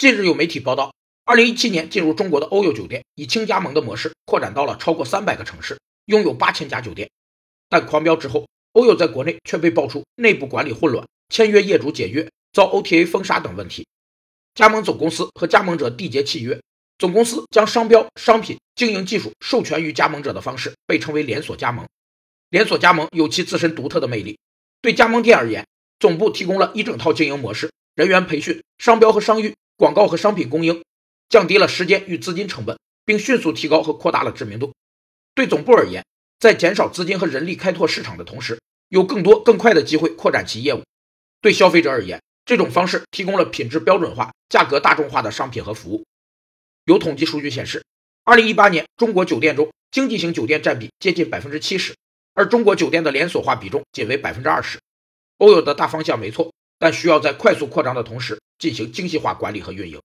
近日有媒体报道，2017年进入中国的欧友酒店以轻加盟的模式扩展到了超过300个城市，拥有8000家酒店。但狂飙之后，欧友在国内却被爆出内部管理混乱、签约业主解约、遭 OTA 封杀等问题。加盟总公司和加盟者缔结契约，总公司将商标、商品、经营技术授权于加盟者的方式被称为连锁加盟。连锁加盟有其自身独特的魅力，对加盟店而言，总部提供了一整套经营模式、人员培训、商标和商誉。广告和商品供应，降低了时间与资金成本，并迅速提高和扩大了知名度。对总部而言，在减少资金和人力开拓市场的同时，有更多更快的机会扩展其业务。对消费者而言，这种方式提供了品质标准化、价格大众化的商品和服务。有统计数据显示，2018年中国酒店中经济型酒店占比接近百分之七十，而中国酒店的连锁化比重仅为百分之二十。欧有的大方向没错。但需要在快速扩张的同时进行精细化管理和运营。